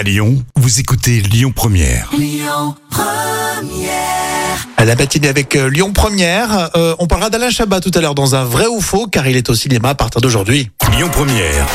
À Lyon, vous écoutez Lyon Première. À la matinée avec euh, Lyon Première, euh, on parlera d'Alain Chabat tout à l'heure dans un vrai ou faux, car il est au cinéma à partir d'aujourd'hui. Lyon Première.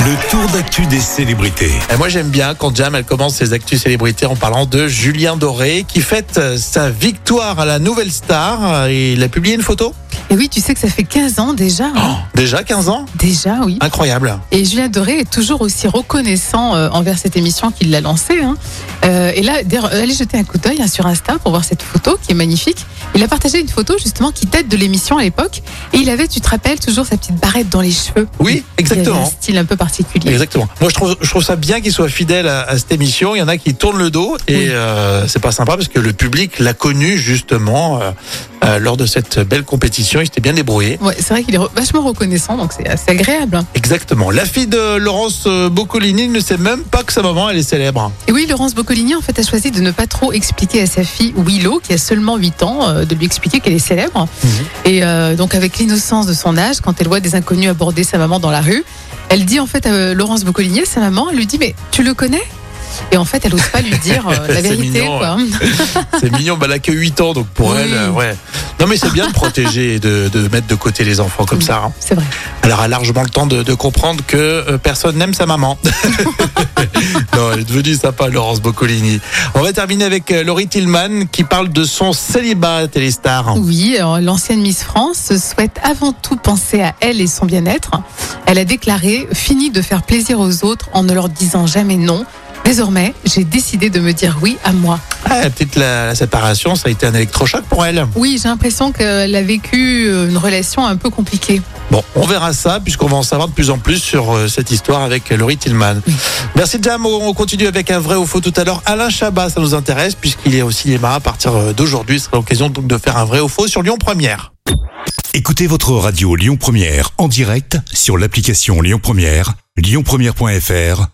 Le tour d'actu des célébrités. Et moi j'aime bien quand Jam elle commence ses actus célébrités en parlant de Julien Doré qui fête euh, sa victoire à la Nouvelle Star. Il a publié une photo? Et oui, tu sais que ça fait 15 ans déjà. hein. Déjà 15 ans? Déjà, oui. Incroyable. Et Julien Doré est toujours aussi reconnaissant euh, envers cette émission qu'il l'a lancée. hein. Euh, et là, d'ailleurs, allez jeter un coup d'œil hein, sur Insta pour voir cette photo qui est magnifique. Il a partagé une photo justement qui date de l'émission à l'époque. Et il avait, tu te rappelles, toujours sa petite barrette dans les cheveux. Oui, Il avait exactement. un style un peu particulier. Exactement. Moi, je trouve, je trouve ça bien qu'il soit fidèle à, à cette émission. Il y en a qui tournent le dos et Oui. euh, c'est pas sympa parce que le public l'a connu justement euh, euh, lors de cette belle compétition. Il s'était bien débrouillé. Ouais, c'est vrai qu'il est re- vachement reconnaissant, donc c'est assez agréable. hein. Exactement. La fille de Laurence euh, Boccolini ne sait même pas que sa maman elle est célèbre. Et oui, Laurence Boccolini en fait a choisi de ne pas trop expliquer à sa fille Willow, qui a seulement 8 ans, euh, de lui expliquer qu'elle est célèbre. Et euh, donc avec l'innocence de son âge, quand elle voit des inconnus aborder sa maman dans la rue, elle dit en fait à Laurence Boccolini, à sa maman, elle lui dit mais tu le connais? Et en fait, elle n'ose pas lui dire euh, la C'est vérité. C'est mignon, bah, elle a que 8 ans, donc pour Oui. elle, euh, ouais. Non, mais c'est bien de protéger et de, de mettre de côté les enfants comme ça. hein. C'est vrai. Elle aura largement le temps de, de comprendre que euh, personne n'aime sa maman. non, elle est devenue sympa, Laurence Boccolini. On va terminer avec Laurie Tillman qui parle de son célibat téléstar. Oui, alors, l'ancienne Miss France souhaite avant tout penser à elle et son bien-être. Elle a déclaré Fini de faire plaisir aux autres en ne leur disant jamais non. Désormais, j'ai décidé de me dire oui à moi. Ah, peut-être la, la séparation, ça a été un électrochoc pour elle. Oui, j'ai l'impression qu'elle a vécu euh, une relation un peu compliquée. Bon, on verra ça puisqu'on va en savoir de plus en plus sur euh, cette histoire avec euh, Laurie Tillman. Merci Jam, on continue avec un vrai ou faux tout à l'heure. Alain Chabat, ça nous intéresse puisqu'il est au cinéma à partir d'aujourd'hui. Ce sera l'occasion donc de faire un vrai ou faux sur Lyon Première. Écoutez votre radio Lyon Première en direct sur l'application Lyon Première, lyonpremière.fr